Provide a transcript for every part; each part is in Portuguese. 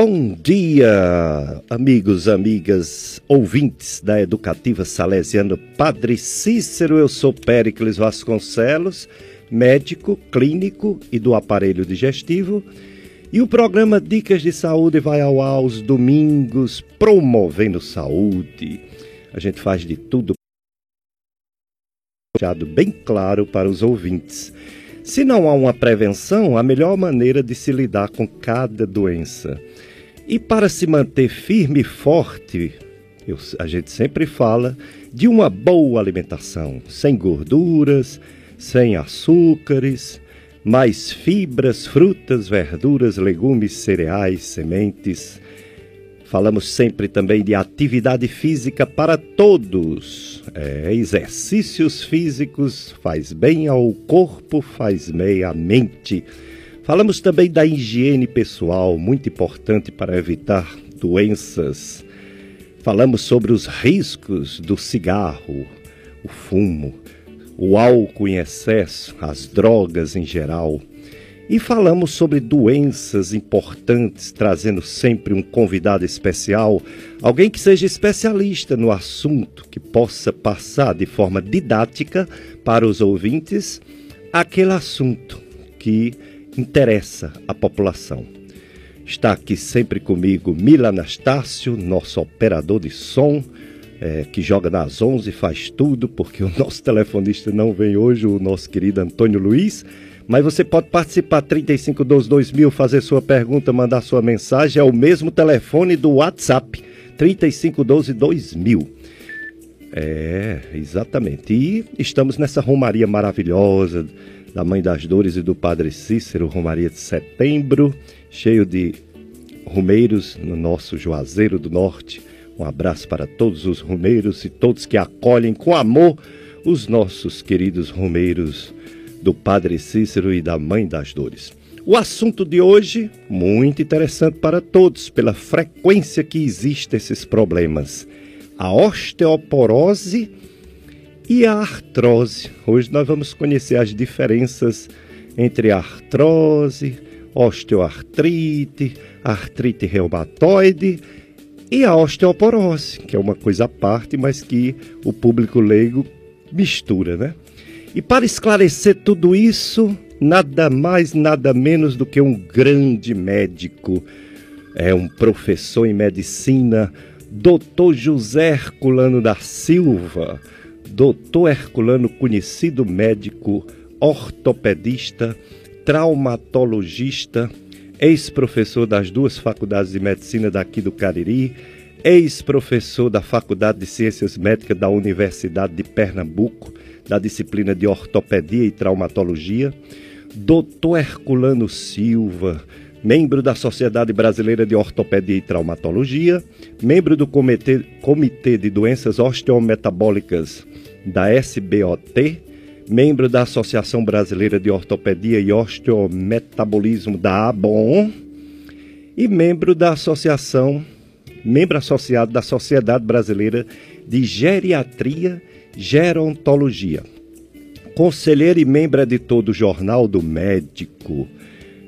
Bom dia, amigos, amigas, ouvintes da Educativa Salesiana Padre Cícero. Eu sou Péricles Vasconcelos, médico, clínico e do aparelho digestivo. E o programa Dicas de Saúde vai ao ar aos domingos, promovendo saúde. A gente faz de tudo bem claro para os ouvintes. Se não há uma prevenção, a melhor maneira de se lidar com cada doença. E para se manter firme e forte, eu, a gente sempre fala de uma boa alimentação, sem gorduras, sem açúcares, mais fibras, frutas, verduras, legumes, cereais, sementes. Falamos sempre também de atividade física para todos. É, exercícios físicos faz bem ao corpo, faz bem à mente. Falamos também da higiene pessoal, muito importante para evitar doenças. Falamos sobre os riscos do cigarro, o fumo, o álcool em excesso, as drogas em geral. E falamos sobre doenças importantes, trazendo sempre um convidado especial, alguém que seja especialista no assunto, que possa passar de forma didática para os ouvintes aquele assunto que interessa à população. Está aqui sempre comigo Mila Anastácio, nosso operador de som, é, que joga nas 11 e faz tudo, porque o nosso telefonista não vem hoje, o nosso querido Antônio Luiz. Mas você pode participar 3512 2000, fazer sua pergunta, mandar sua mensagem. É o mesmo telefone do WhatsApp, 3512 2000. É, exatamente. E estamos nessa romaria maravilhosa da Mãe das Dores e do Padre Cícero, Romaria de Setembro, cheio de rumeiros no nosso Juazeiro do Norte. Um abraço para todos os rumeiros e todos que acolhem com amor os nossos queridos rumeiros do Padre Cícero e da Mãe das Dores. O assunto de hoje, muito interessante para todos, pela frequência que existem esses problemas. A osteoporose e a artrose. Hoje nós vamos conhecer as diferenças entre artrose, osteoartrite, artrite reumatoide e a osteoporose, que é uma coisa à parte, mas que o público leigo mistura, né? E para esclarecer tudo isso, nada mais, nada menos do que um grande médico, é um professor em medicina, Dr. José Herculano da Silva doutor Herculano, conhecido médico, ortopedista, traumatologista, ex-professor das duas faculdades de medicina daqui do Cariri, ex-professor da Faculdade de Ciências Médicas da Universidade de Pernambuco, da disciplina de ortopedia e traumatologia, doutor Herculano Silva, membro da Sociedade Brasileira de Ortopedia e Traumatologia, membro do Comitê, Comitê de Doenças Osteometabólicas da SBOT, membro da Associação Brasileira de Ortopedia e Osteometabolismo da ABON e membro da Associação, membro associado da Sociedade Brasileira de Geriatria Gerontologia. Conselheiro e membro editor do Jornal do Médico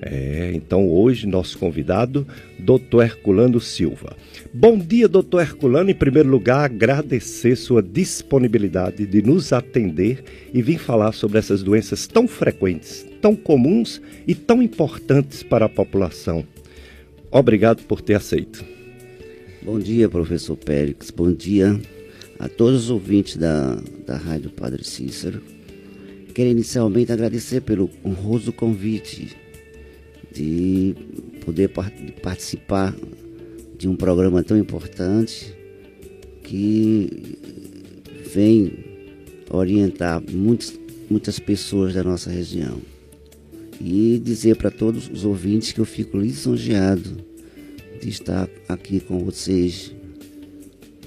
é, então hoje nosso convidado, Dr. Herculano Silva. Bom dia, Dr. Herculano. Em primeiro lugar, agradecer sua disponibilidade de nos atender e vir falar sobre essas doenças tão frequentes, tão comuns e tão importantes para a população. Obrigado por ter aceito. Bom dia, professor Périx. Bom dia a todos os ouvintes da, da Rádio Padre Cícero. Quero inicialmente agradecer pelo honroso convite de poder participar de um programa tão importante que vem orientar muitos, muitas pessoas da nossa região. E dizer para todos os ouvintes que eu fico lisonjeado de estar aqui com vocês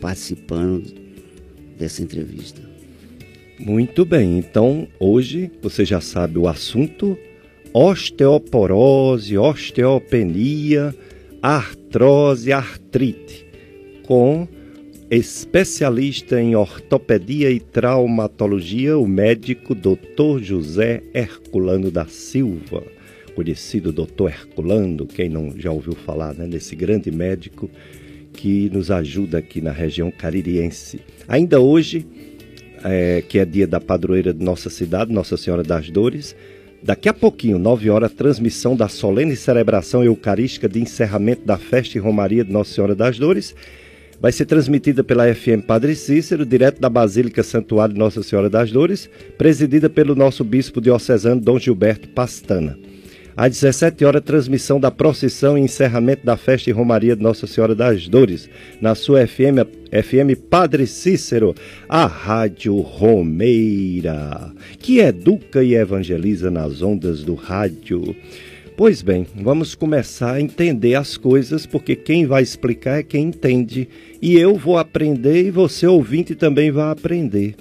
participando dessa entrevista. Muito bem, então hoje você já sabe o assunto osteoporose, osteopenia, artrose, artrite, com especialista em ortopedia e traumatologia, o médico Dr. José Herculano da Silva. conhecido Dr. Herculano, quem não já ouviu falar né, nesse grande médico que nos ajuda aqui na região caririense. Ainda hoje, é, que é dia da padroeira de nossa cidade, Nossa Senhora das Dores, daqui a pouquinho, 9 horas, transmissão da solene celebração eucarística de encerramento da festa e romaria de Nossa Senhora das Dores vai ser transmitida pela FM Padre Cícero, direto da Basílica Santuário de Nossa Senhora das Dores, presidida pelo nosso bispo diocesano Dom Gilberto Pastana. Às 17 horas, transmissão da procissão e encerramento da festa e romaria de Nossa Senhora das Dores, na sua FM, FM Padre Cícero, a Rádio Romeira, que educa e evangeliza nas ondas do rádio. Pois bem, vamos começar a entender as coisas, porque quem vai explicar é quem entende. E eu vou aprender e você, ouvinte, também vai aprender.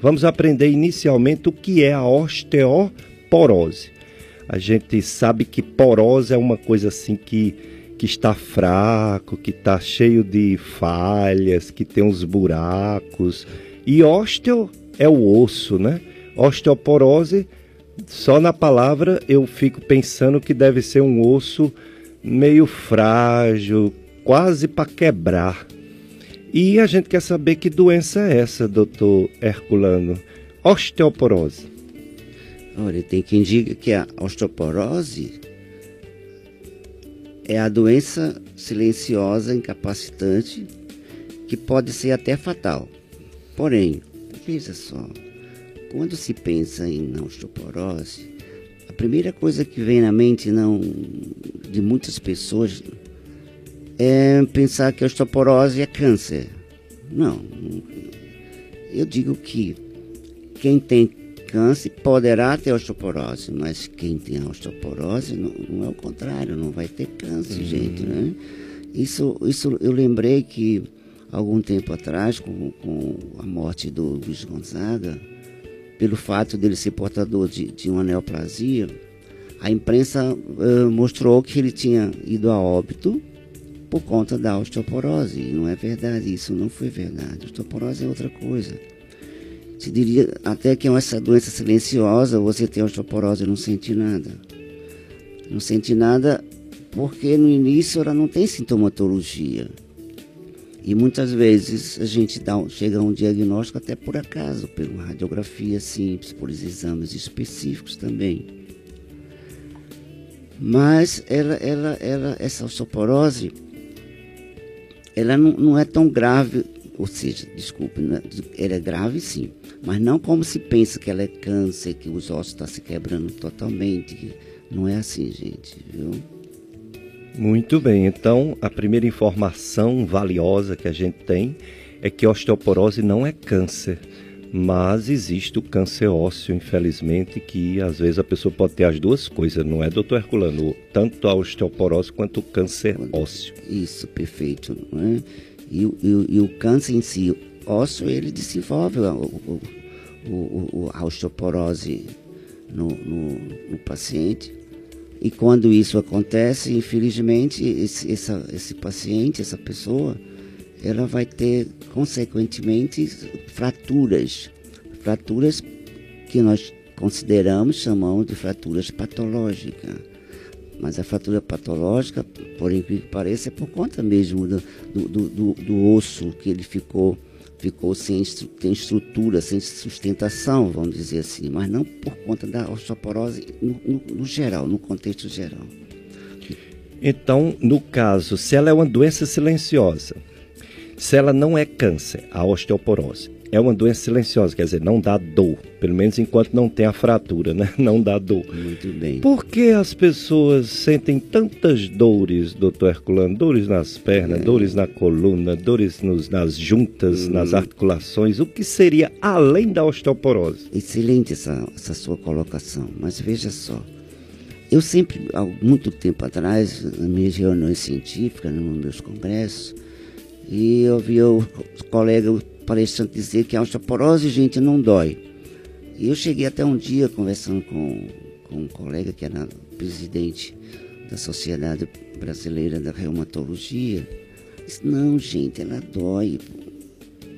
Vamos aprender inicialmente o que é a osteoporose. A gente sabe que porose é uma coisa assim que, que está fraco, que está cheio de falhas, que tem uns buracos. E osteo é o osso, né? Osteoporose só na palavra eu fico pensando que deve ser um osso meio frágil, quase para quebrar. E a gente quer saber que doença é essa, doutor Herculano? Osteoporose. Olha, tem quem diga que a osteoporose é a doença silenciosa, incapacitante, que pode ser até fatal. Porém, veja só, quando se pensa em osteoporose, a primeira coisa que vem na mente não de muitas pessoas é pensar que a osteoporose é câncer. Não. Eu digo que quem tem câncer poderá ter osteoporose, mas quem tem osteoporose não, não é o contrário, não vai ter câncer, uhum. gente, né? Isso, isso eu lembrei que algum tempo atrás, com, com a morte do Luiz Gonzaga, pelo fato dele ser portador de, de uma neoplasia, a imprensa uh, mostrou que ele tinha ido a óbito por conta da osteoporose. E não é verdade, isso não foi verdade. Osteoporose é outra coisa. Se diria até que é essa doença silenciosa, você tem osteoporose e não sente nada. Não sente nada porque no início ela não tem sintomatologia. E muitas vezes a gente dá, chega a um diagnóstico até por acaso, por uma radiografia simples, por exames específicos também. Mas ela, ela, ela, essa osteoporose, ela não, não é tão grave, ou seja, desculpe, é, ela é grave sim, mas não como se pensa que ela é câncer, que os ossos estão se quebrando totalmente. Não é assim, gente, viu? Muito bem, então a primeira informação valiosa que a gente tem é que osteoporose não é câncer, mas existe o câncer ósseo, infelizmente, que às vezes a pessoa pode ter as duas coisas, não é, doutor Herculano? Tanto a osteoporose quanto o câncer ósseo. Isso, perfeito. Não é? E, e, e o câncer em si, ósseo, ele desenvolve o, o, o, a osteoporose no, no, no paciente e quando isso acontece, infelizmente, esse, essa, esse paciente, essa pessoa, ela vai ter, consequentemente, fraturas. Fraturas que nós consideramos, chamamos de fraturas patológicas. Mas a fratura patológica, por incrível que pareça, é por conta mesmo do, do, do, do osso que ele ficou ficou sem, sem estrutura, sem sustentação, vamos dizer assim, mas não por conta da osteoporose no, no, no geral, no contexto geral. Então, no caso, se ela é uma doença silenciosa, se ela não é câncer, a osteoporose, é uma doença silenciosa, quer dizer, não dá dor, pelo menos enquanto não tem a fratura, né? Não dá dor. Muito bem. Por que as pessoas sentem tantas dores, doutor Herculano? Dores nas pernas, é. dores na coluna, dores nos, nas juntas, hum. nas articulações, o que seria além da osteoporose? Excelente essa, essa sua colocação, mas veja só. Eu sempre, há muito tempo atrás, nas minhas reuniões científicas, nos meus congressos, e eu vi o colega palestrante dizer que a osteoporose, gente, não dói. E eu cheguei até um dia conversando com, com um colega que era presidente da Sociedade Brasileira da Reumatologia. Disse, não, gente, ela dói.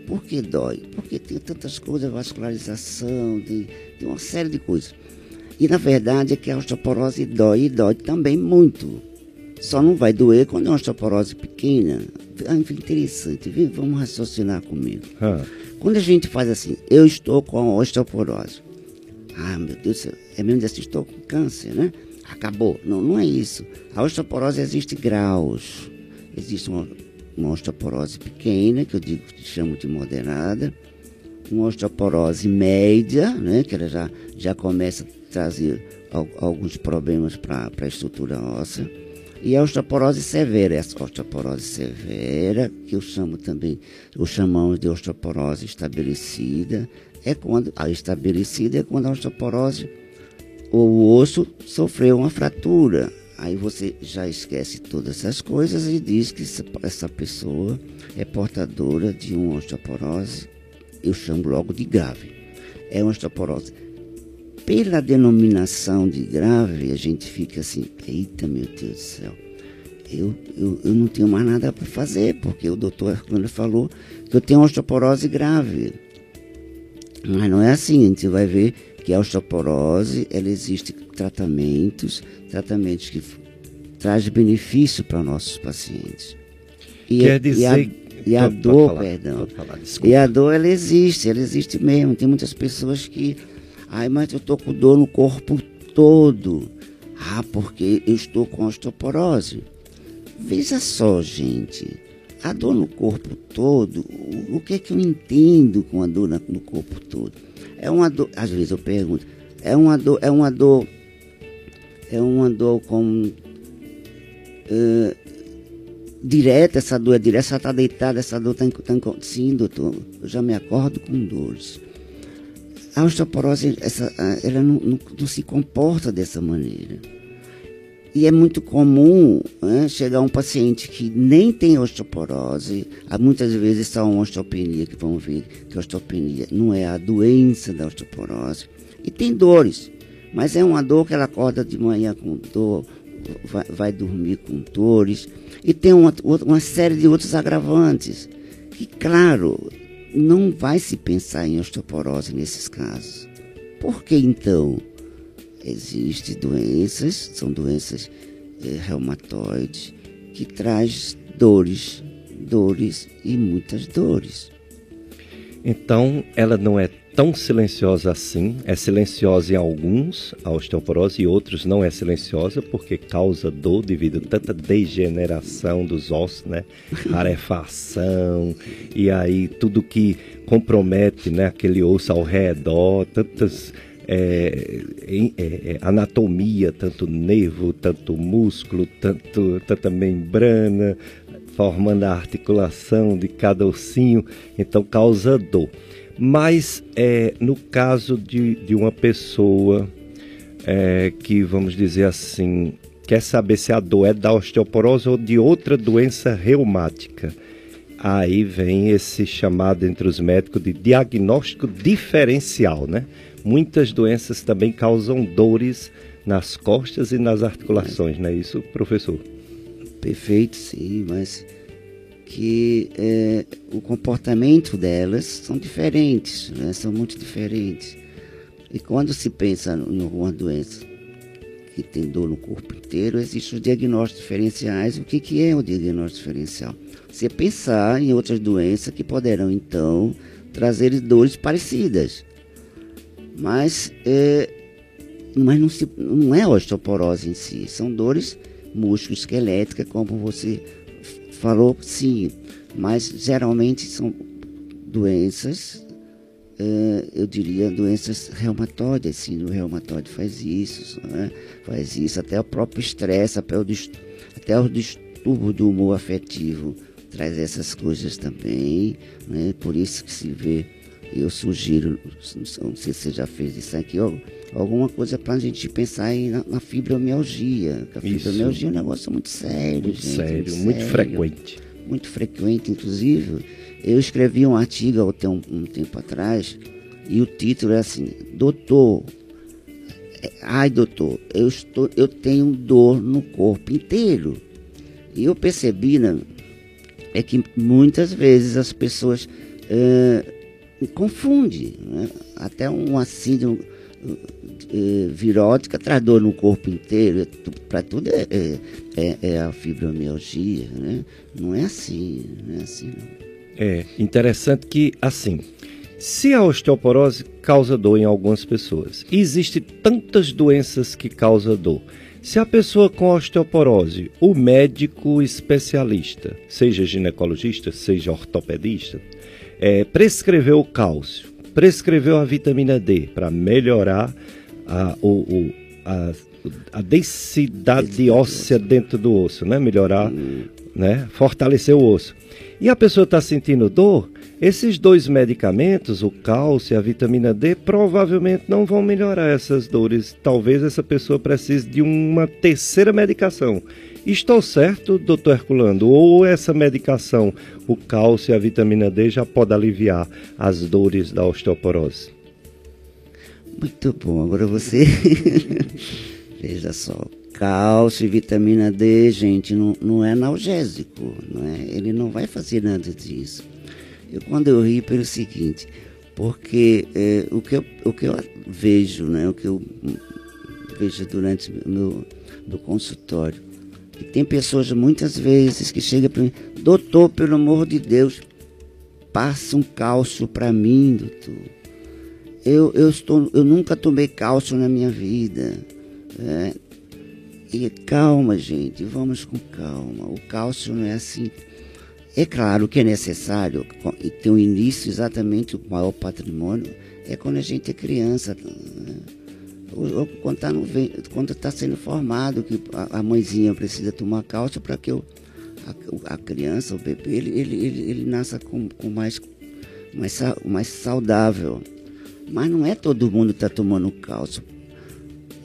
Por que dói? Porque tem tantas coisas, vascularização, tem, tem uma série de coisas. E na verdade é que a osteoporose dói e dói também muito. Só não vai doer quando é uma osteoporose pequena. Ah, interessante, vem, vamos raciocinar comigo. Ah. Quando a gente faz assim, eu estou com osteoporose. Ah, meu Deus do céu, é mesmo assim, estou com câncer, né? Acabou. Não, não é isso. A osteoporose existe graus. Existe uma, uma osteoporose pequena, que eu digo que chamo de moderada, uma osteoporose média, né, que ela já, já começa a trazer alguns problemas para a estrutura óssea e a osteoporose severa, essa osteoporose severa, que eu chamo também, o chamamos de osteoporose estabelecida, é quando a estabelecida é quando a osteoporose, o osso sofreu uma fratura. Aí você já esquece todas essas coisas e diz que essa pessoa é portadora de uma osteoporose, eu chamo logo de grave. É uma osteoporose pela denominação de grave, a gente fica assim, eita meu Deus do céu, eu, eu, eu não tenho mais nada para fazer, porque o doutor quando falou que eu tenho osteoporose grave. Mas não é assim, a gente vai ver que a osteoporose, ela existe tratamentos, tratamentos que trazem benefício para nossos pacientes. E, Quer dizer... E a, e a dor, falar, perdão. Falar, e a dor, ela existe, ela existe mesmo. Tem muitas pessoas que Ai, mas eu estou com dor no corpo todo. Ah, porque eu estou com osteoporose. Veja só, gente. A dor no corpo todo, o que é que eu entendo com a dor no corpo todo? É uma dor, às vezes eu pergunto, é uma dor, é uma dor, é uma dor com uh, direta, essa dor é direta, essa está deitada, essa dor está tá, sim, doutor, eu já me acordo com dores. A osteoporose, essa, ela não, não, não, se comporta dessa maneira. E é muito comum né, chegar um paciente que nem tem osteoporose, muitas vezes só uma osteopenia, que vão ver que a osteopenia não é a doença da osteoporose. E tem dores, mas é uma dor que ela acorda de manhã com dor, vai, vai dormir com dores. E tem uma, uma série de outros agravantes. Que, claro, não vai se pensar em osteoporose nesses casos. Por que então? Existem doenças, são doenças é, reumatoides, que traz dores, dores e muitas dores. Então, ela não é tão silenciosa assim, é silenciosa em alguns, a osteoporose, e outros não é silenciosa porque causa dor devido a tanta degeneração dos ossos, né? Arefação, e aí tudo que compromete né, aquele osso ao redor, tantas. É, é, é, anatomia, tanto nervo, tanto músculo, tanto, tanta membrana, formando a articulação de cada ossinho, então causa dor. Mas é, no caso de, de uma pessoa é, que, vamos dizer assim, quer saber se a dor é da osteoporose ou de outra doença reumática, aí vem esse chamado entre os médicos de diagnóstico diferencial, né? Muitas doenças também causam dores nas costas e nas articulações, não é isso, professor? Perfeito, sim, mas que é, o comportamento delas são diferentes, né? são muito diferentes. E quando se pensa em alguma doença que tem dor no corpo inteiro, existem os diagnósticos diferenciais. O que, que é o diagnóstico diferencial? Você pensar em outras doenças que poderão, então, trazer dores parecidas. Mas, é, mas não, se, não é osteoporose em si, são dores músculo-esqueléticas, como você falou sim, mas geralmente são doenças, eh, eu diria doenças reumatoides, sim, o reumatoide faz isso, né? faz isso, até o próprio estresse, até o, até o distúrbio do humor afetivo traz essas coisas também, né? por isso que se vê, eu sugiro, não sei se você já fez isso aqui, alguma coisa para a gente pensar aí na, na fibromialgia. A fibromialgia é um negócio muito sério, muito gente. Sério, muito, muito frequente. Muito frequente, inclusive. Eu escrevi um artigo há um, um tempo atrás e o título é assim: Doutor, é, ai doutor, eu, estou, eu tenho dor no corpo inteiro. E eu percebi, né, é que muitas vezes as pessoas é, confundem, né? até um síndrome é, virótica traz dor no corpo inteiro, é para tudo é, é, é, é, a fibromialgia, né? Não é assim, não é assim não. É interessante que, assim, se a osteoporose causa dor em algumas pessoas, e existem tantas doenças que causam dor, se a pessoa com osteoporose, o médico especialista, seja ginecologista, seja ortopedista, é, prescreveu o cálcio, prescreveu a vitamina D para melhorar a, o, o, a, a densidade óssea dentro do osso, né? Melhorar, né? Fortalecer o osso. E a pessoa está sentindo dor, esses dois medicamentos, o cálcio e a vitamina D, provavelmente não vão melhorar essas dores. Talvez essa pessoa precise de uma terceira medicação. Estou certo, doutor Herculano? Ou essa medicação, o cálcio e a vitamina D, já pode aliviar as dores da osteoporose? Muito bom. Agora você. Veja só. Cálcio e vitamina D, gente, não, não é analgésico. Não é? Ele não vai fazer nada disso. Eu, quando eu rio pelo seguinte, porque é, o, que eu, o que eu vejo, né, o que eu vejo durante meu, meu consultório, tem pessoas muitas vezes que chegam para mim, doutor, pelo amor de Deus, passa um cálcio para mim, doutor. Eu, eu, estou, eu nunca tomei cálcio na minha vida. É, e calma, gente, vamos com calma. O cálcio não é assim é claro que é necessário e tem um início exatamente o maior patrimônio é quando a gente é criança, né? Ou, quando está tá sendo formado, que a, a mãezinha precisa tomar cálcio para que o, a, a, criança, o bebê, ele, ele, ele, ele nasça com, com mais, mais, mais saudável. Mas não é todo mundo que está tomando cálcio.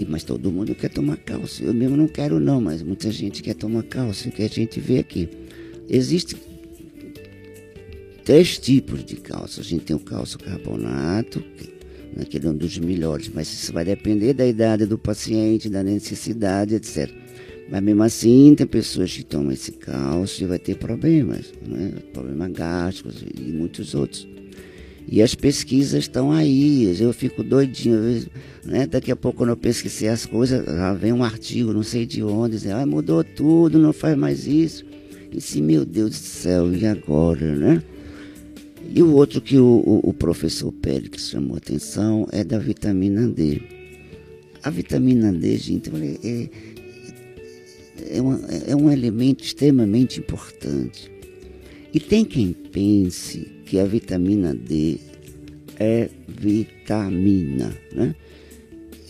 Mas todo mundo quer tomar cálcio. Eu mesmo não quero não, mas muita gente quer tomar cálcio, que a gente vê aqui. Existe três tipos de cálcio. A gente tem o cálcio carbonato, né, que é um dos melhores, mas isso vai depender da idade do paciente, da necessidade, etc. Mas mesmo assim, tem pessoas que tomam esse cálcio e vai ter problemas, né? problemas gástricos e muitos outros. E as pesquisas estão aí, eu fico doidinho, né? Daqui a pouco quando eu pesquisei as coisas, já vem um artigo, não sei de onde, dizendo, ah, mudou tudo, não faz mais isso. E se, meu Deus do céu, e agora, né? E o outro que o, o, o professor Pérez chamou atenção é da vitamina D. A vitamina D, gente, é, é, uma, é um elemento extremamente importante. E tem quem pense que a vitamina D é vitamina, né?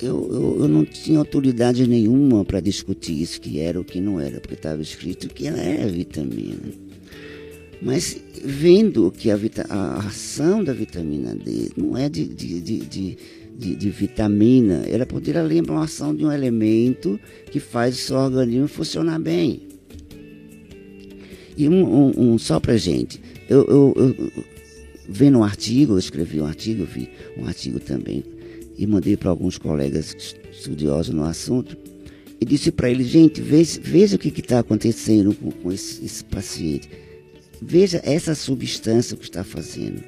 Eu, eu, eu, não tinha autoridade nenhuma para discutir isso, que era ou que não era, porque estava escrito que ela é vitamina. Mas vendo que a, a, ação da vitamina D não é de, de, de, de de, vitamina, ela poderia lembrar uma ação de um elemento que faz o seu organismo funcionar bem. E um, um, um só para gente, eu, eu, eu, vendo um artigo, eu escrevi um artigo, eu vi um artigo também, e mandei para alguns colegas estudiosos no assunto, e disse para eles, gente, veja, veja o que está acontecendo com, com esse, esse paciente Veja essa substância que está fazendo.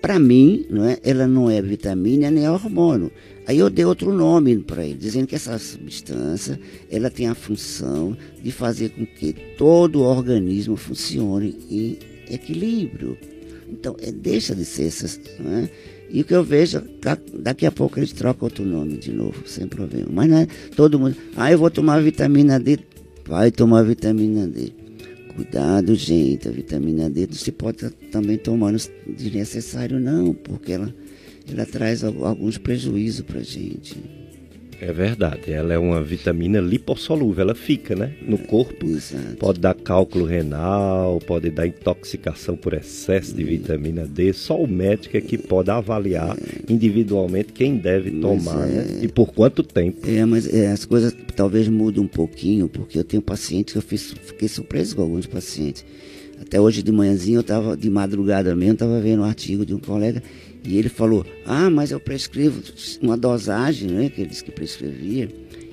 Para mim, não é, ela não é vitamina nem é hormônio. Aí eu dei outro nome para ele, dizendo que essa substância ela tem a função de fazer com que todo o organismo funcione em equilíbrio. Então, é, deixa de ser essas. É? E o que eu vejo, daqui a pouco eles trocam outro nome de novo, sem problema. Mas não é todo mundo. Ah, eu vou tomar vitamina D. Vai tomar vitamina D. Cuidado, gente, a vitamina D não se pode também tomar desnecessário, não, porque ela, ela traz alguns prejuízos para gente. É verdade, ela é uma vitamina lipossolúvel, ela fica, né, no corpo. Exato. Pode dar cálculo renal, pode dar intoxicação por excesso de vitamina D. Só o médico é que pode avaliar individualmente quem deve tomar é... né? e por quanto tempo. É, mas é, as coisas talvez mudem um pouquinho, porque eu tenho pacientes que eu fiz, fiquei surpreso com alguns pacientes. Até hoje de manhãzinho, eu estava de madrugada mesmo, estava vendo um artigo de um colega e ele falou: Ah, mas eu prescrevo uma dosagem, né? Que ele disse que prescrevia.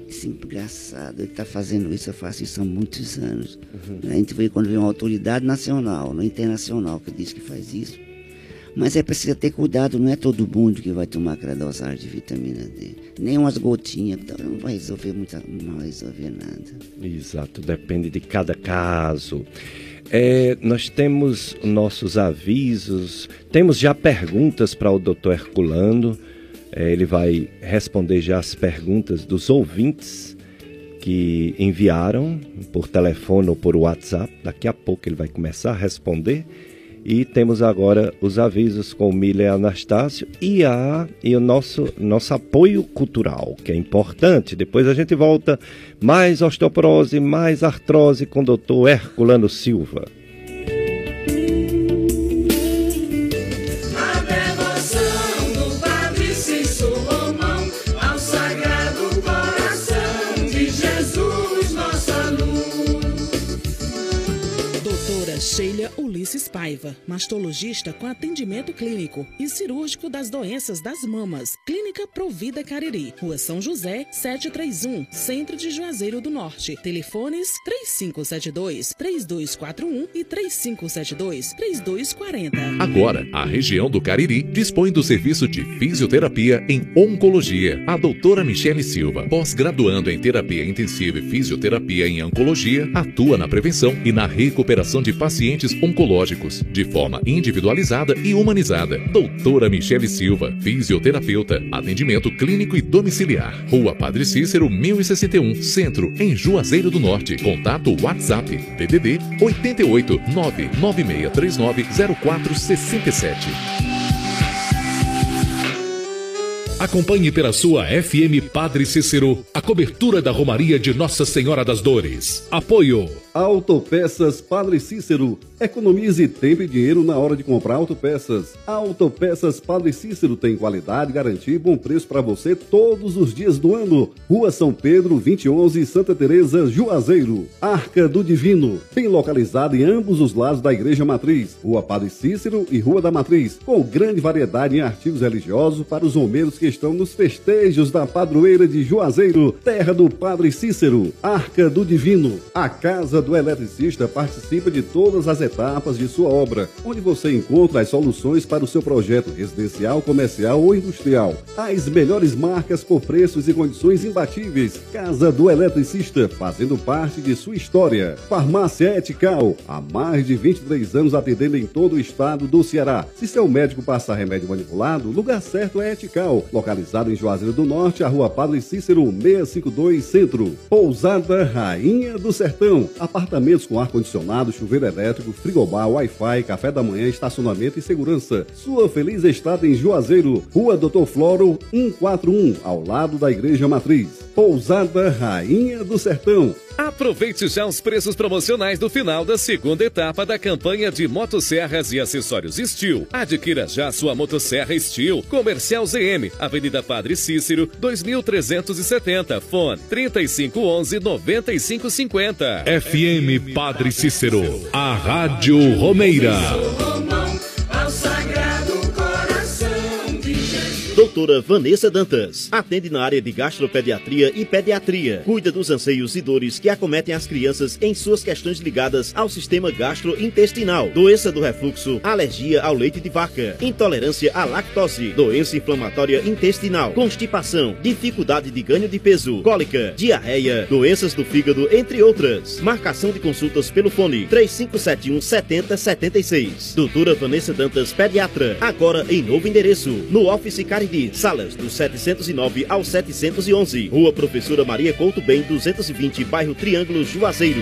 Isso é engraçado, ele está fazendo isso, eu faço isso há muitos anos. Uhum. A gente vê quando vem uma autoridade nacional, não internacional, que diz que faz isso. Mas é preciso ter cuidado, não é todo mundo que vai tomar aquela dosagem de vitamina D. Nem umas gotinhas, então não vai resolver muita, não vai resolver nada. Exato, depende de cada caso. É, nós temos nossos avisos, temos já perguntas para o doutor Herculano. É, ele vai responder já as perguntas dos ouvintes que enviaram por telefone ou por WhatsApp. Daqui a pouco ele vai começar a responder. E temos agora os avisos com Miller Anastácio e, a, e o nosso, nosso apoio cultural, que é importante. Depois a gente volta mais osteoporose, mais artrose com o doutor Herculano Silva. Ulisses Paiva, mastologista com atendimento clínico e cirúrgico das doenças das mamas. Clínica Provida Cariri, Rua São José, 731, Centro de Juazeiro do Norte. Telefones 3572 3241 e 3572 3240. Agora, a região do Cariri dispõe do serviço de fisioterapia em oncologia. A doutora Michele Silva, pós-graduando em terapia intensiva e fisioterapia em oncologia, atua na prevenção e na recuperação de pacientes oncológicos de forma individualizada e humanizada. Doutora Michele Silva, fisioterapeuta, atendimento clínico e domiciliar. Rua Padre Cícero, 1061, Centro, em Juazeiro do Norte. Contato WhatsApp, DDD 88 99639 0467. Acompanhe pela sua FM Padre Cícero a cobertura da Romaria de Nossa Senhora das Dores. Apoio Autopeças Padre Cícero. Economize tempo e dinheiro na hora de comprar autopeças. Autopeças Padre Cícero tem qualidade, garantia e bom preço para você todos os dias do ano. Rua São Pedro, 2011, Santa Teresa, Juazeiro. Arca do Divino, bem localizada em ambos os lados da Igreja Matriz. Rua Padre Cícero e Rua da Matriz, com grande variedade em artigos religiosos para os romeiros que estão nos festejos da padroeira de Juazeiro, terra do Padre Cícero. Arca do Divino, a casa do Eletricista participa de todas as etapas de sua obra, onde você encontra as soluções para o seu projeto residencial, comercial ou industrial. As melhores marcas por preços e condições imbatíveis. Casa do Eletricista, fazendo parte de sua história. Farmácia Etical, há mais de 23 anos atendendo em todo o estado do Ceará. Se seu médico passar remédio manipulado, lugar certo é Etical, localizado em Juazeiro do Norte, a rua Padre Cícero 652 Centro. Pousada Rainha do Sertão, a apartamentos com ar-condicionado, chuveiro elétrico, frigobar, Wi-Fi, café da manhã, estacionamento e segurança. Sua feliz estada em Juazeiro, Rua Doutor Floro, 141, ao lado da Igreja Matriz. Pousada Rainha do Sertão. Aproveite já os preços promocionais do final da segunda etapa da campanha de motosserras e acessórios Steel. Adquira já sua motosserra Steel. Comercial ZM, Avenida Padre Cícero, 2370. Fone 3511 9550. FM Padre Cícero, a Rádio Romeira. Doutora Vanessa Dantas. Atende na área de gastropediatria e pediatria. Cuida dos anseios e dores que acometem as crianças em suas questões ligadas ao sistema gastrointestinal. Doença do refluxo, alergia ao leite de vaca, intolerância à lactose, doença inflamatória intestinal, constipação, dificuldade de ganho de peso, cólica, diarreia, doenças do fígado, entre outras. Marcação de consultas pelo fone 3571 7076. Doutora Vanessa Dantas, pediatra. Agora em novo endereço, no Office Salas do 709 ao 711. Rua Professora Maria Couto Bem, 220, bairro Triângulo, Juazeiro.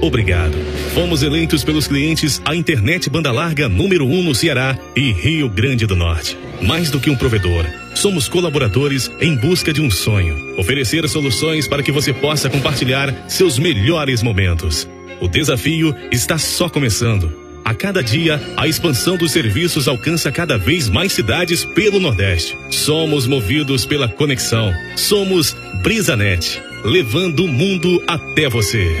Obrigado. Fomos eleitos pelos clientes a internet banda larga número 1 um no Ceará e Rio Grande do Norte. Mais do que um provedor, somos colaboradores em busca de um sonho. Oferecer soluções para que você possa compartilhar seus melhores momentos. O desafio está só começando. A cada dia, a expansão dos serviços alcança cada vez mais cidades pelo Nordeste. Somos movidos pela conexão. Somos Brisanet, levando o mundo até você.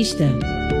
Batista.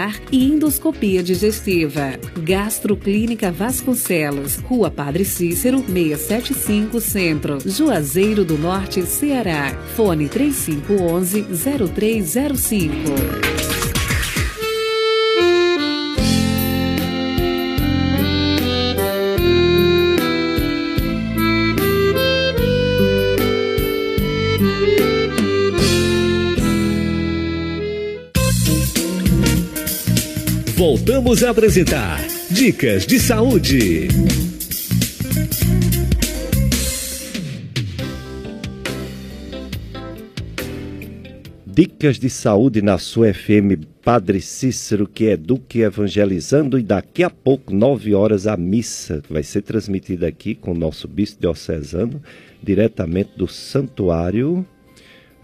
e endoscopia digestiva. Gastroclínica Vasconcelos, Rua Padre Cícero, 675 Centro, Juazeiro do Norte, Ceará. Fone 3511 0305. Voltamos a apresentar Dicas de Saúde. Dicas de saúde na sua FM Padre Cícero, que é Duque Evangelizando, e daqui a pouco, nove horas, a missa vai ser transmitida aqui com o nosso bispo diocesano, diretamente do santuário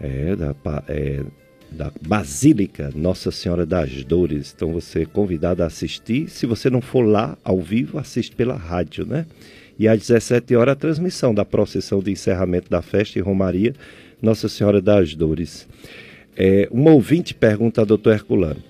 é, da, é, da Basílica Nossa Senhora das Dores. Então você é convidado a assistir. Se você não for lá ao vivo, assiste pela rádio, né? E às 17 horas a transmissão da procissão de encerramento da festa em Romaria Nossa Senhora das Dores. É, um ouvinte pergunta ao doutor Herculano.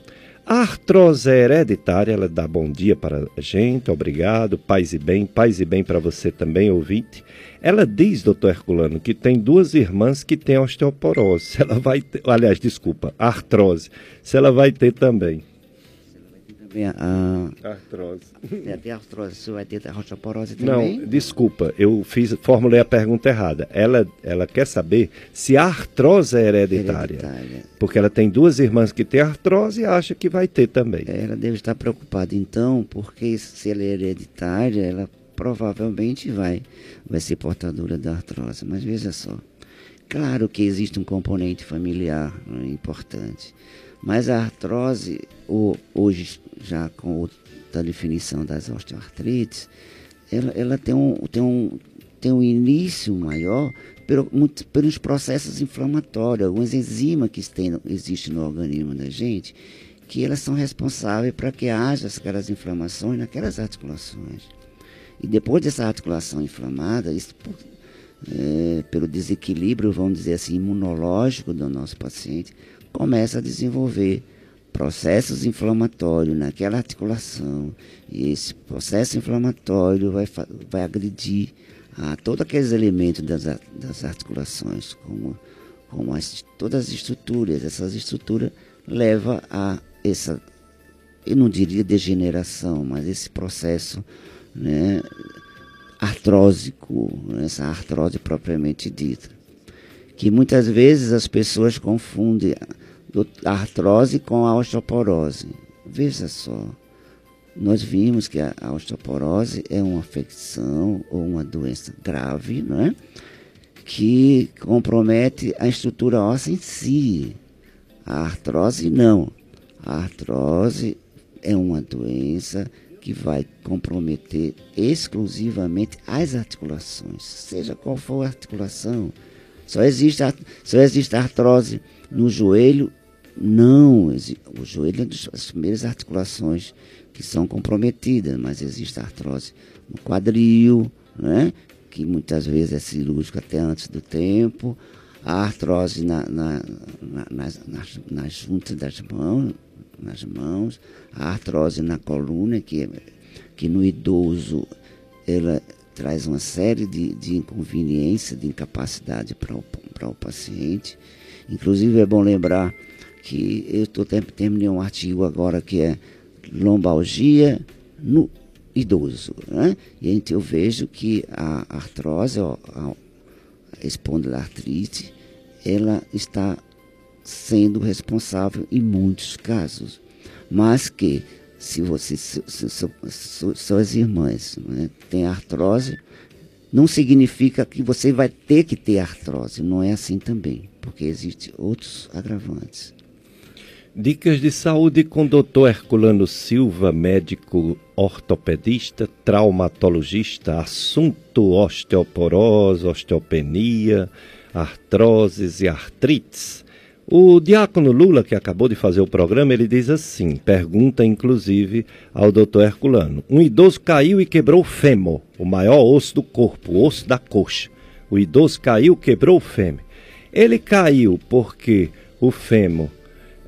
Artrose é hereditária, ela dá bom dia para a gente, obrigado, paz e bem, paz e bem para você também, ouvinte. Ela diz, doutor Herculano, que tem duas irmãs que têm osteoporose. Se ela vai ter, aliás, desculpa, artrose. Se ela vai ter também. Também a, artrose. Tem até artrose, você vai ter osteoporose também? Não, desculpa, eu fiz, formulei a pergunta errada. Ela, ela quer saber se a artrose é hereditária. hereditária. Porque ela tem duas irmãs que têm artrose e acha que vai ter também. Ela deve estar preocupada então, porque se ela é hereditária, ela provavelmente vai, vai ser portadora da artrose. Mas veja só, claro que existe um componente familiar né, importante, mas a artrose, hoje já com outra definição das osteoartrites, ela, ela tem, um, tem, um, tem um início maior pelo, muito, pelos processos inflamatórios, algumas enzimas que existem no organismo da gente, que elas são responsáveis para que haja aquelas inflamações naquelas articulações. E depois dessa articulação inflamada, isso, é, pelo desequilíbrio, vamos dizer assim, imunológico do nosso paciente, começa a desenvolver processos inflamatórios naquela articulação. E esse processo inflamatório vai, vai agredir a todos aqueles elementos das, das articulações, como, como as, todas as estruturas. Essas estruturas levam a essa, eu não diria degeneração, mas esse processo né, artrósico, essa artrose propriamente dita. Que muitas vezes as pessoas confundem a artrose com a osteoporose. Veja só, nós vimos que a, osteoporose é uma afecção ou uma doença grave, né, que compromete a estrutura óssea em si. A artrose não. A artrose é uma doença que vai comprometer exclusivamente as articulações, seja qual for a articulação. Só existe, só existe artrose no joelho? Não, o joelho é das primeiras articulações que são comprometidas, mas existe artrose no quadril, né? que muitas vezes é cirúrgico até antes do tempo, a artrose na, na, na, nas, nas, nas juntas das mãos, nas mãos, a artrose na coluna, que, que no idoso ela traz uma série de, de inconveniência, de incapacidade para o, o paciente. Inclusive é bom lembrar que eu estou terminando um artigo agora que é lombalgia no idoso. Né? E então eu vejo que a artrose, a espondilartrite, ela está sendo responsável em muitos casos. Mas que se você, se, se, se, suas irmãs né, têm artrose, não significa que você vai ter que ter artrose. Não é assim também, porque existem outros agravantes. Dicas de saúde com Dr. Herculano Silva, médico ortopedista, traumatologista, assunto osteoporose, osteopenia, artroses e artrites. O diácono Lula, que acabou de fazer o programa, ele diz assim, pergunta inclusive ao Dr. Herculano. Um idoso caiu e quebrou o fêmur, o maior osso do corpo, o osso da coxa. O idoso caiu, quebrou o fêmur. Ele caiu porque o fêmur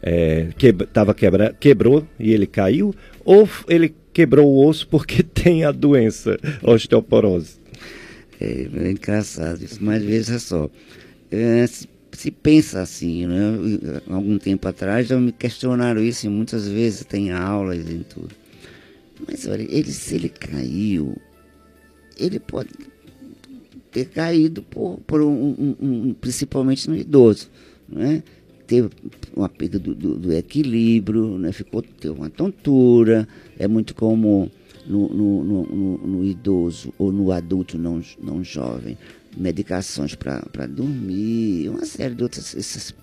é, que, tava quebra, quebrou e ele caiu, ou ele quebrou o osso porque tem a doença osteoporose? É, é engraçado isso, mas veja só. É, se, pensa assim, né? Algum tempo atrás já me questionaram isso e muitas vezes tem aulas e tudo. Mas olha, ele, se ele caiu, ele pode ter caído por, por um, um, um, principalmente no idoso, né? teve uma perda do, do, do, equilíbrio, né? Ficou, teve uma tontura, é muito comum no, no, no, no idoso ou no adulto não, não jovem, medicações para dormir, uma série de outras essas,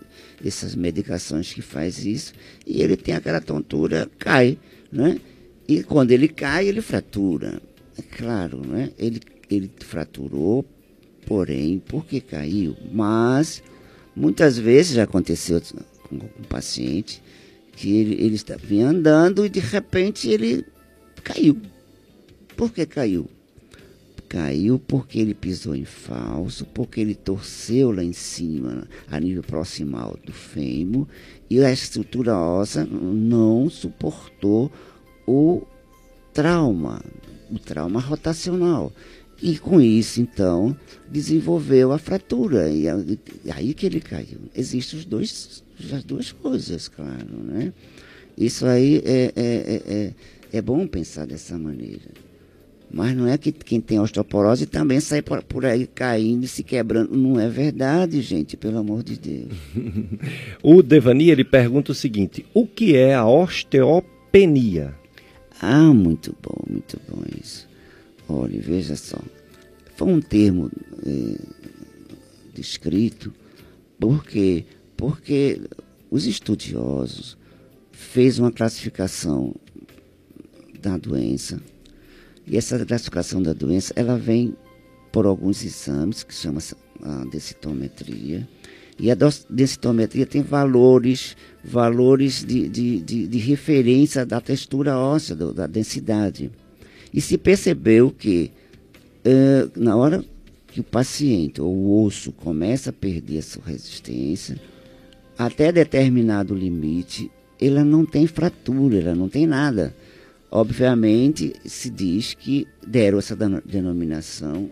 essas medicações que faz isso, e ele tem aquela tontura, cai, né? E quando ele cai, ele fratura. É claro, né? Ele, ele fraturou, porém, porque caiu, mas Muitas vezes já aconteceu com um paciente que ele, ele vinha andando e de repente ele caiu. Por que caiu? Caiu porque ele pisou em falso, porque ele torceu lá em cima, a nível proximal do fêmur, e a estrutura óssea não suportou o trauma, o trauma rotacional. E com isso, então, desenvolveu a fratura. E, aí que ele caiu. Existem os dois, as duas coisas, claro. Né? Isso aí é, é, é, é, é bom pensar dessa maneira. Mas não é que quem tem osteoporose também sai por, por, aí caindo e se quebrando. Não é verdade, gente, pelo amor de Deus. o Devani, ele pergunta o seguinte, o que é a osteopenia? Ah, muito bom, muito bom isso. Olha, veja só. Foi um termo é, descrito porque, porque os estudiosos fez uma classificação da doença e essa classificação da doença ela vem por alguns exames que chama a densitometria e a densitometria tem valores valores de, de, de, de referência da textura óssea, do, da densidade. E se percebeu que uh, na hora que o paciente ou o osso começa a perder a sua resistência, até determinado limite, ela não tem fratura, ela não tem nada. Obviamente, se diz que deram essa denominação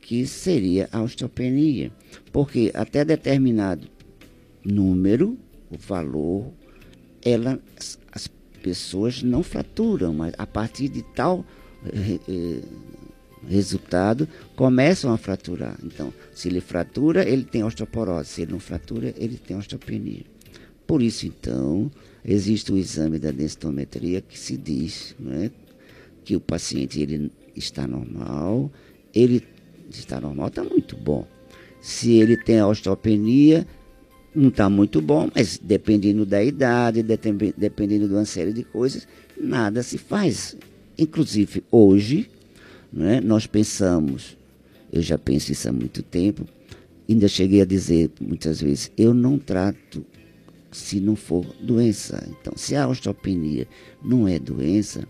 que seria a osteopenia, porque até determinado número, o valor, ela, as pessoas não fraturam, mas a partir de tal eh, resultado começam a fraturar. Então, se ele fratura, ele tem osteoporose. Se ele não fratura, ele tem osteopenia. Por isso, então, existe o exame da densitometria que se diz né, que o paciente ele está normal, ele está normal, está muito bom. Se ele tem osteopenia, não está muito bom, mas dependendo da idade, dependendo de uma série de coisas, nada se faz. Inclusive, hoje, né, nós pensamos, eu já penso isso há muito tempo, ainda cheguei a dizer muitas vezes, eu não trato se não for doença. Então, se a osteopenia não é doença,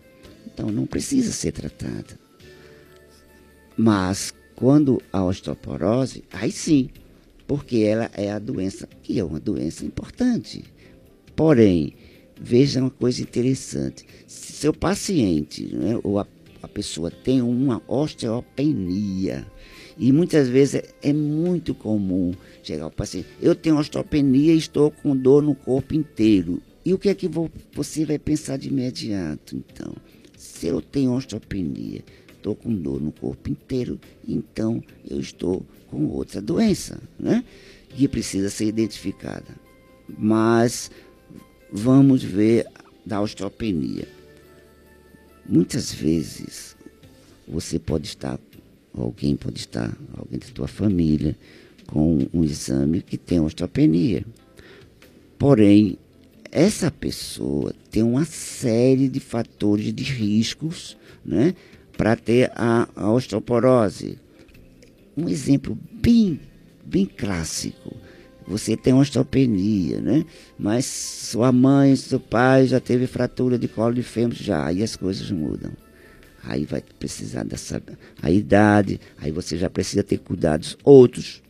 então não precisa ser tratada. Mas quando a osteoporose, aí sim, porque ela é a doença, e é uma doença importante. Porém, veja uma coisa interessante: se seu paciente, né, ou a, a pessoa tem uma osteopenia. E muitas vezes é, muito comum chegar ao paciente. Eu tenho osteopenia e estou com dor no corpo inteiro. E o que é que você vai pensar de imediato, então? Se eu tenho osteopenia, estou com dor no corpo inteiro, então eu estou com outra doença, né? Que precisa ser identificada. Mas vamos ver da osteopenia. Muitas vezes você pode estar, alguém pode estar, alguém da sua família, com um exame que tem osteopenia. Porém, essa pessoa tem uma série de fatores de riscos né, para ter a, a osteoporose. Um exemplo bem, bem clássico você tem osteopenia, né? Mas sua mãe, seu pai já teve fratura de colo de fêmur, já, aí as coisas mudam. Aí vai precisar dessa a idade, aí você já precisa ter cuidados outros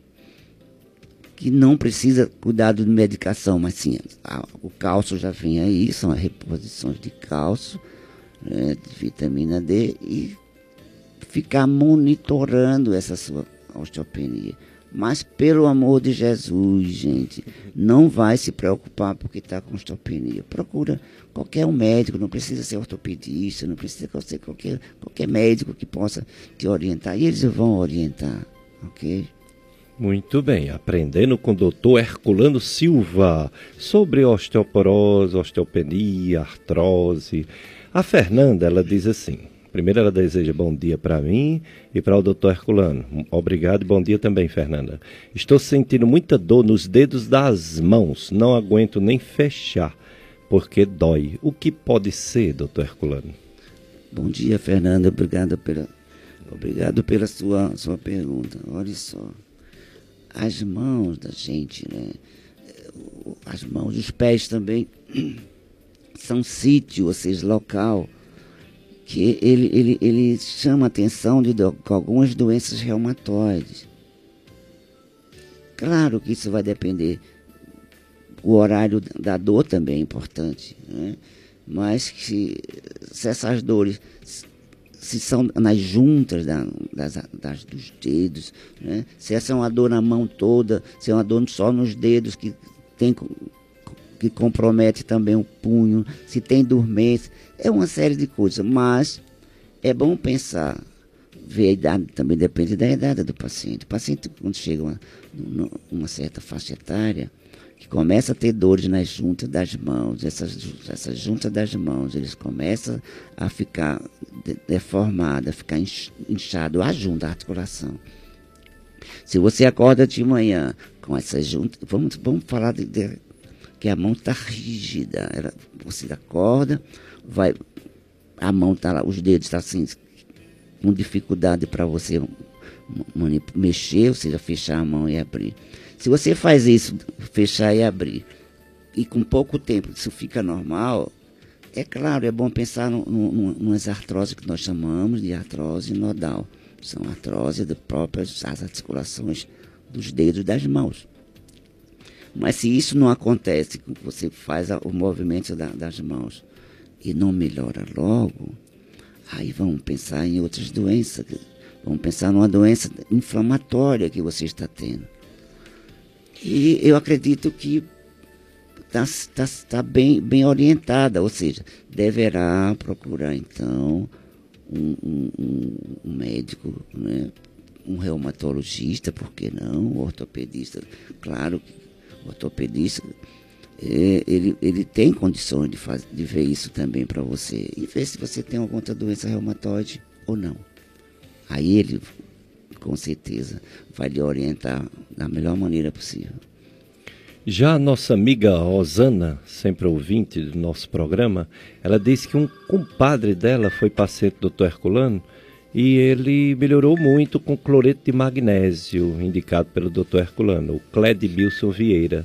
que não precisa cuidado de medicação, mas sim, a, o cálcio já vem aí, são as reposições de cálcio, né, de vitamina D e ficar monitorando essa sua osteopenia. Mas pelo amor de Jesus, gente, não vai se preocupar porque está com osteopenia. Procura qualquer um médico, não precisa ser ortopedista, não precisa ser qualquer, qualquer médico que possa te orientar. E eles vão orientar, ok? Muito bem, aprendendo com o doutor Herculano Silva sobre osteoporose, osteopenia, artrose. A Fernanda, ela diz assim: Primeiro ela deseja bom dia para mim e para o doutor Herculano. Obrigado e bom dia também, Fernanda. Estou sentindo muita dor nos dedos das mãos. Não aguento nem fechar, porque dói. O que pode ser, doutor Herculano? Bom dia, Fernanda. Obrigado pela, obrigado pela sua, sua pergunta. Olha só. As mãos da gente, né? As mãos, os pés também são sítio, ou seja, local que ele, ele, ele chama atenção de, de algumas doenças reumatoides. Claro que isso vai depender. O horário da dor também é importante, né? mas que, se essas dores se são nas juntas da, das, das, dos dedos, né? se essa é uma dor na mão toda, se é uma dor só nos dedos que tem que compromete também o punho, se tem dormência, é uma série de coisas, mas é bom pensar, ver a idade também depende da idade do paciente. O paciente, quando chega uma, uma, certa faixa etária, que começa a ter dores nas juntas das mãos, essas, essas juntas das mãos, eles começam a ficar de, deformadas, a ficar inchado, a junta, a articulação. Se você acorda de manhã com essas juntas, vamos, vamos falar de, de que a mão está rígida. Ela, você acorda, vai, a mão está lá, os dedos estão tá assim, com dificuldade para você mexer, ou seja, fechar a mão e abrir. Se você faz isso, fechar e abrir, e com pouco tempo isso fica normal, é claro, é bom pensar no, no, nas artroses que nós chamamos de artrose nodal. São artroses de próprias as articulações dos dedos das mãos. Mas se isso não acontece, você faz o movimento da, das mãos e não melhora logo, aí vamos pensar em outras doenças. Vamos pensar numa doença inflamatória que você está tendo. E eu acredito que está tá, tá bem, bem orientada, ou seja, deverá procurar então um, um, um médico, né? um reumatologista, por que não? Um ortopedista, claro, o ortopedista é, ele, ele tem condições de, faz, de ver isso também para você e ver se você tem alguma outra doença reumatoide ou não. Aí ele, com certeza, vai lhe orientar da melhor maneira possível. Já a nossa amiga Rosana, sempre ouvinte do nosso programa, ela disse que um compadre dela foi paciente do Dr. Herculano e ele melhorou muito com cloreto de magnésio, indicado pelo Dr. Herculano, o Cled Bilson Vieira.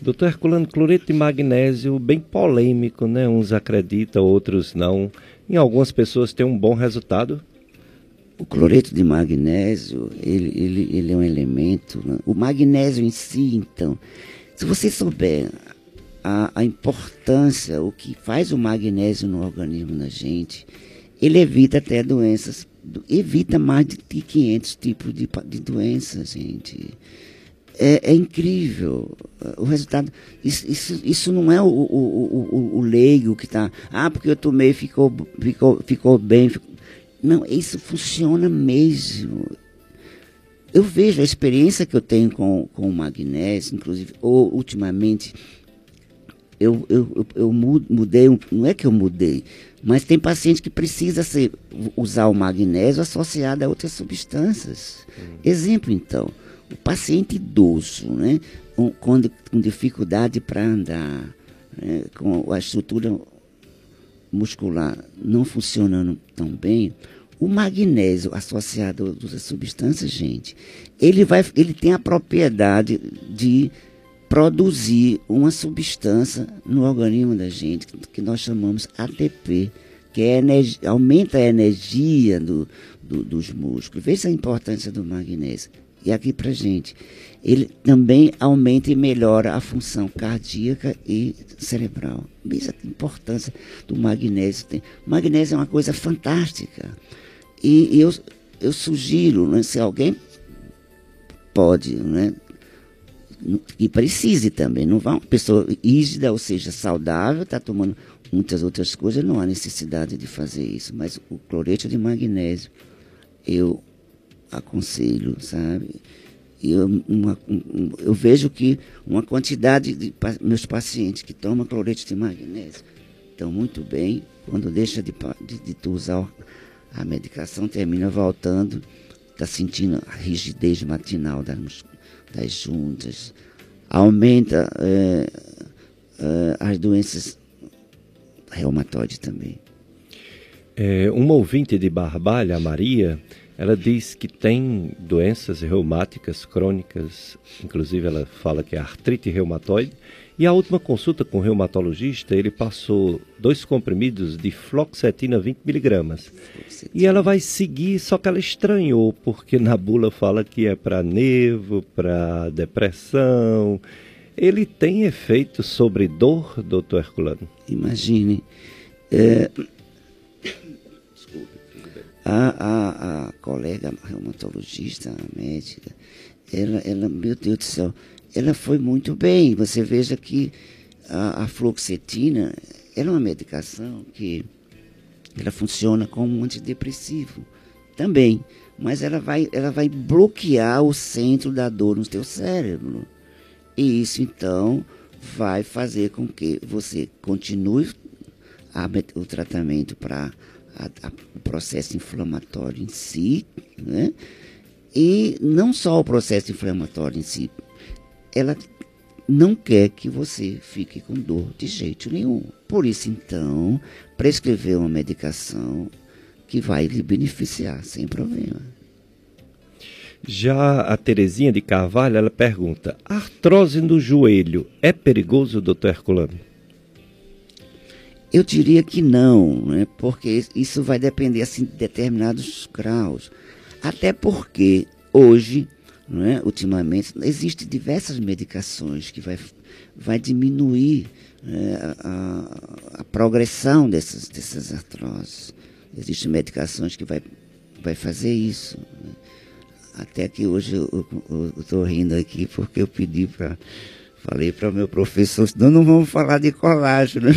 Doutor Herculano, cloreto de magnésio bem polêmico, né? Uns acreditam, outros não. Em algumas pessoas tem um bom resultado. O cloreto de magnésio, ele, ele, ele é um elemento. Né? O magnésio em si, então, se você souber a, a importância, o que faz o magnésio no organismo da gente, ele evita até doenças, evita mais de 500 tipos de, de doenças, gente. É, é, incrível o resultado. Isso, isso, isso não é o, o, o, o leigo que está. Ah, porque eu tomei ficou, ficou, ficou bem. Ficou... Não, isso funciona mesmo. Eu vejo a experiência que eu tenho com, com o magnésio, inclusive, ou ultimamente, eu, eu, eu, eu mudei, não é que eu mudei, mas tem paciente que precisa ser, usar o magnésio associado a outras substâncias. Uhum. Exemplo, então, o paciente idoso, né, com, com dificuldade para andar, né, com a estrutura muscular não funcionando tão bem, o magnésio associado a outras substâncias, gente, ele, vai, ele tem a propriedade de produzir uma substância no organismo da gente que nós chamamos ATP, que é energia, aumenta a energia do, do, dos músculos. Veja a importância do magnésio. E aqui para gente, ele também aumenta e melhora a função cardíaca e cerebral. Veja a importância do magnésio. O magnésio é uma coisa fantástica. E, e eu, eu sugiro, né, se alguém pode, né, e precise também. Não vai uma pessoa rígida, ou seja, saudável, está tomando muitas outras coisas, não há necessidade de fazer isso. Mas o cloreto de magnésio, eu aconselho, sabe? Eu, uma, um, eu vejo que uma quantidade de meus pacientes que tomam cloreto de magnésio estão muito bem. Quando deixa de, de, de usar a medicação, termina voltando, está sentindo a rigidez matinal das das juntas, aumenta é, é, as doenças reumatoides também. É, uma ouvinte de Barbalha, Maria, ela diz que tem doenças reumáticas crônicas, inclusive ela fala que é artrite reumatoide, e a última consulta com o reumatologista, ele passou dois comprimidos de floxetina 20mg. E ela vai seguir, só que ela estranhou, porque na bula fala que é para nervo, para depressão. Ele tem efeito sobre dor, doutor Herculano? Imagine. É... A, a, a colega reumatologista, a médica, ela, ela, meu Deus do céu, ela foi muito bem. Você veja que a, a fluoxetina é uma medicação que ela funciona como um antidepressivo também, mas ela vai, ela vai bloquear o centro da dor no teu cérebro. E isso então vai fazer com que você continue a, o tratamento para o processo inflamatório em si, né? E não só o processo inflamatório em si, ela não quer que você fique com dor de jeito nenhum. Por isso, então, prescrever uma medicação que vai lhe beneficiar sem problema. Já a Terezinha de Carvalho, ela pergunta: artrose no joelho é perigoso, doutor Herculano? Eu diria que não, né? porque isso vai depender assim, de determinados graus. Até porque hoje é? ultimamente, existem diversas medicações que vai, vai diminuir é, a, a, progressão dessas, dessas artroses. Existem medicações que vai, vai fazer isso. Né? Até que hoje eu estou rindo aqui porque eu pedi para. Falei para o meu professor, senão não vamos falar de colágeno.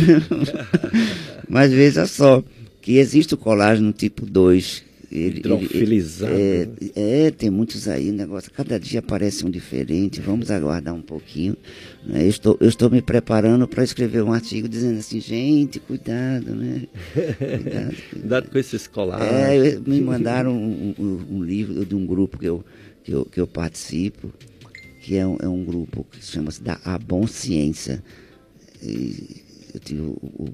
Mas veja só, que existe o colágeno tipo 2, ele, Hidrofilizado. é, né? é, tem muitos aí, negócio. Cada dia aparece um diferente. Vamos aguardar um pouquinho. Né? Eu, estou, eu estou me preparando para escrever um artigo dizendo assim, gente, cuidado, né? Cuidado, cuidado com esses colares. É, me mandaram um, um, um, livro de um grupo que eu, que eu, que eu participo, que é um, é um grupo que chama-se da A Bom Ciência. E eu tive o, o,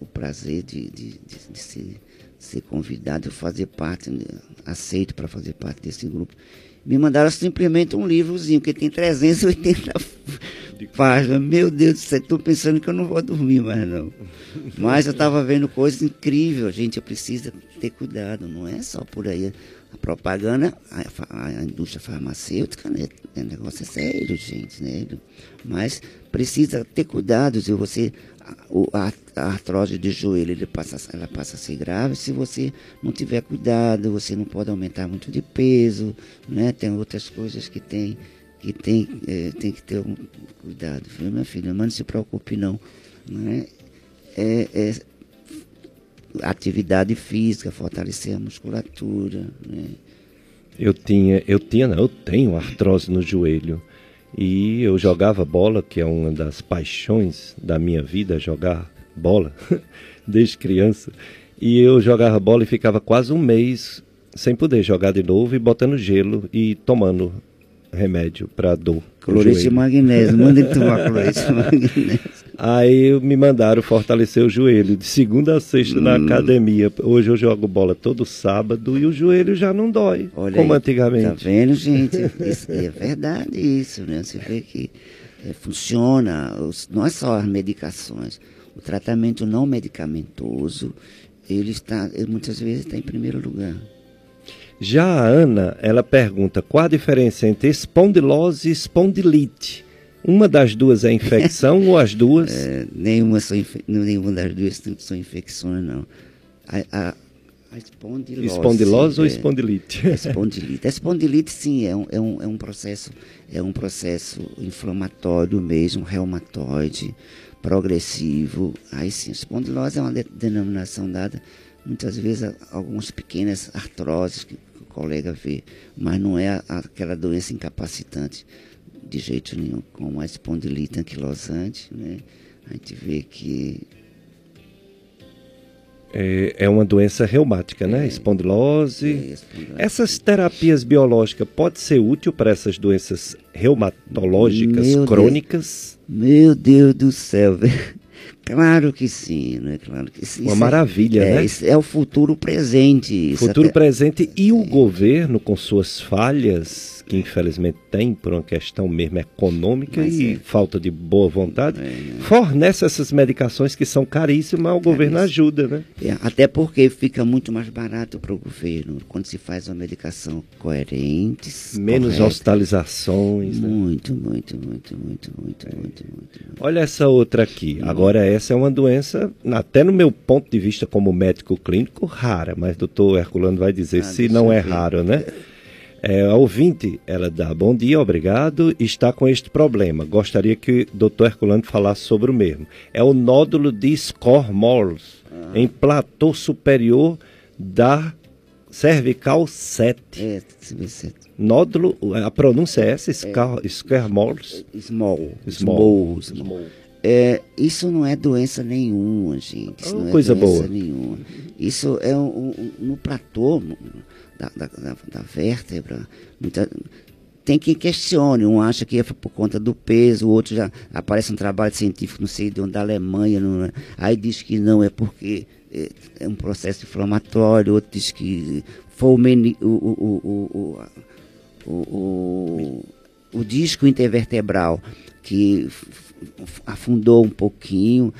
o prazer de, de, de, de ser ser convidado a fazer parte, né? aceito para fazer parte desse grupo. Me mandaram simplesmente um livrozinho que tem 380 páginas. Meu Deus do céu, estou pensando que eu não vou dormir mais não. Mas eu estava vendo coisas incríveis, gente. Eu preciso ter cuidado, não é só por aí. a propaganda, a, a, indústria farmacêutica, né? É um negócio é sério, gente, né? Mas precisa ter cuidado se você a, a, artrose de joelho ele passa, ela passa a ser grave se você não tiver cuidado, você não pode aumentar muito de peso, né? Tem outras coisas que tem que tem, é, tem que ter um cuidado, viu, minha filha? Mas não se preocupe não, né? É, é atividade física, fortalecer a musculatura, né? Eu tinha, eu tinha, não, eu tenho artrose no joelho. E eu jogava bola, que é uma das paixões da minha vida, jogar bola, desde criança. E eu jogava bola e ficava quase um mês sem poder jogar de novo e botando gelo e tomando remédio para dor. Cloreto de magnésio, manda tomar cloreto de magnésio. Aí me mandaram fortalecer o joelho de segunda a sexta hum. na academia. Hoje eu jogo bola todo sábado e o joelho já não dói, Olha como aí, antigamente. Tá vendo, gente? Isso, é verdade isso, né? Você vê que é, funciona, os, não é só as medicações, o tratamento não medicamentoso, ele está, ele muitas vezes está em primeiro lugar. Já a Ana, ela pergunta qual a diferença entre espondilose e espondilite. Uma das duas é infecção ou as duas? É, nenhuma, são nenhuma das duas são infecções, não. A, a, a espondilose. Espondilose é, ou espondilite? Espondilite. A espondilite, sim, é um, é, um, é um processo é um processo inflamatório mesmo, reumatoide, progressivo. Aí sim, espondilose é uma de, denominação dada muitas vezes algumas pequenas artroses que colega vê, mas não é aquela doença incapacitante de jeito nenhum, como a espondilite anquilosante, né? A gente vê que é, é uma doença reumática, né? É, espondilose. É, espondilose. Essas terapias biológicas podem ser úteis para essas doenças reumatológicas Meu crônicas? Deus, meu Deus do céu, velho. Claro que sim, né? Claro que sim. Uma isso é- maravilha, é, né? É o futuro presente. Futuro até... presente e o governo com suas falhas que infelizmente tem por uma questão mesmo econômica Mas e é. falta de boa vontade, é. fornece essas medicações que são caríssimas, mas o governo ajuda, né? É, até porque fica muito mais barato para o governo quando se faz uma medicação coerente. Menos correta. hospitalizações. Né? Muito, muito, muito, muito, muito, é. muito, muito, muito, Olha essa outra aqui. Agora, essa é uma doença, até no meu ponto de vista como médico clínico, rara, mas o doutor Herculano vai dizer ah, se não é raro, né? É, a ouvinte, ela dá bom dia, obrigado, está com este problema. Gostaria que o Dr. Herculano falasse sobre o mesmo. É o nódulo de Score-Morse, ah. em platô superior da cervical 7. É, Nódulo, a pronúncia é essa, Score-Morse? É, small. Small. Small. Small. É, isso não é doença nenhuma, gente. Isso oh, não é coisa doença boa. nenhuma. Isso é um, um, no platô, da, da, da, da vértebra. Muita, tem quem questione, um acha que é por conta do peso, o outro já aparece um trabalho científico, não sei de onde, da Alemanha, não, é? aí diz que não, é porque é, é um processo inflamatório, outro diz que foi o, meni, o, o, o, o, o, disco intervertebral que afundou um pouquinho,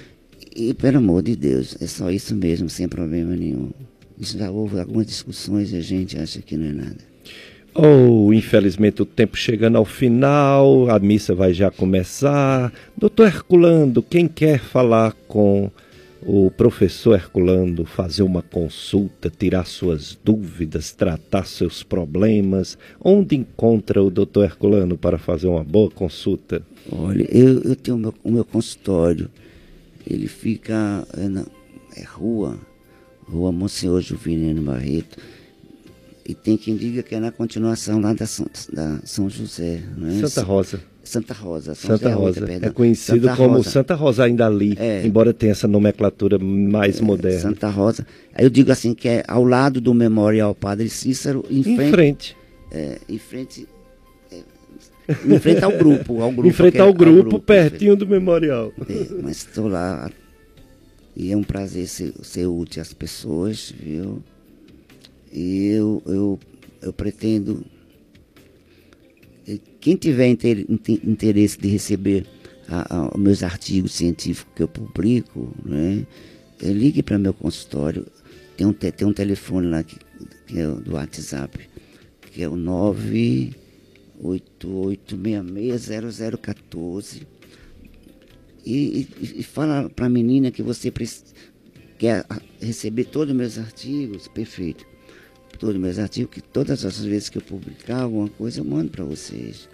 e pelo amor de Deus, é só isso mesmo, sem problema nenhum. Isso já houve algumas discussões e a gente acha que não é nada. Oh, infelizmente o tempo chegando ao final, a missa vai já começar. Doutor Herculando, quem quer falar com o professor Herculando, fazer uma consulta, tirar suas dúvidas, tratar seus problemas, onde encontra o doutor Herculano para fazer uma boa consulta? Olha, eu, eu tenho o meu, o meu consultório, ele fica é, na é rua Rua Monsenhor Juvenino Barreto. E tem quem diga que é na continuação lá da São, da São José. É? Santa Rosa. Santa Rosa. São Santa Rosa. Outra, é conhecido Santa como Rosa. Santa Rosa ainda ali, é. embora tenha essa nomenclatura mais é, moderna. Santa Rosa. Aí eu digo assim que é ao lado do Memorial Padre Cícero, em frente. Em frente. É, em frente é, em frente ao grupo. Ao grupo em frente ao grupo, grupo pertinho do memorial. É, mas estou lá e é um prazer ser, ser útil às pessoas, viu? E eu, eu, eu pretendo. Quem tiver interesse de receber a, meus artigos científicos que eu publico, né? Ligue para meu consultório. tem um, tem um telefone lá que, que é do WhatsApp, que é o 988660014. E, e, e fala para a menina que você quer receber todos os meus artigos, perfeito. Todos os meus artigos, que todas as vezes que eu publicar alguma coisa, eu mando para vocês.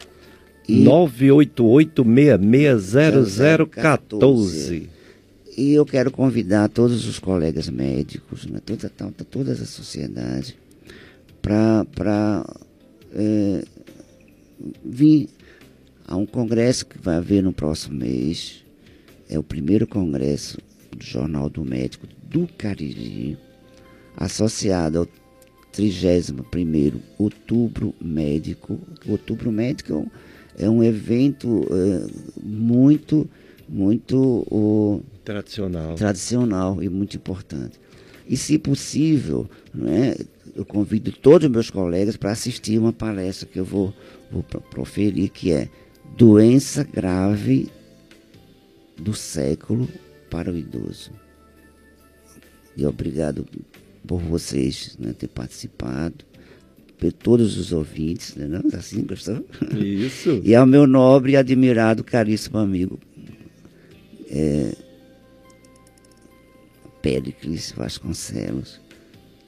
E 988660014. E eu quero convidar todos os colegas médicos, né, toda, toda, toda a sociedade, para é, vir a um congresso que vai haver no próximo mês. É o primeiro congresso do Jornal do Médico do Cariri, associado ao 31º Outubro Médico. Outubro Médico é um evento é, muito, muito tradicional. tradicional e muito importante. E, se possível, né, eu convido todos os meus colegas para assistir uma palestra que eu vou, vou proferir, que é Doença Grave do Século para o Idoso. E obrigado por vocês né, ter participado, por todos os ouvintes, né, não? assim gostou? Isso. e ao meu nobre e admirado, caríssimo amigo, é, Péricles Vasconcelos,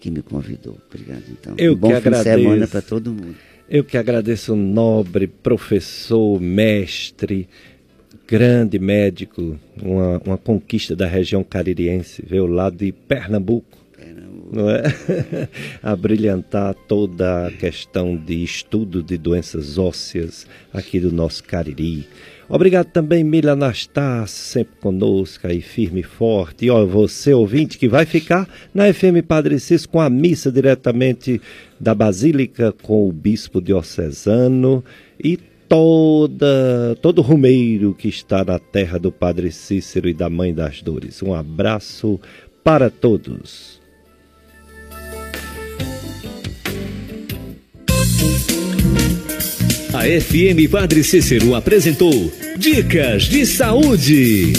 que me convidou. Obrigado, então. Eu um bom que fim agradeço. de semana para todo mundo. Eu que agradeço, nobre professor, mestre, grande médico, uma, uma conquista da região caririense, veio lá de Pernambuco. Pernambuco. Não é? a brilhantar toda a questão de estudo de doenças ósseas aqui do nosso Cariri. Obrigado também, Mila Anastácio, sempre conosco aí, firme e forte. E ó, você, ouvinte, que vai ficar na FM Padre Cis com a missa diretamente da Basílica com o Bispo Diocesano e toda, todo rumeiro que está na terra do Padre Cícero e da Mãe das Dores. Um abraço para todos. A FM Padre Cícero apresentou Dicas de Saúde.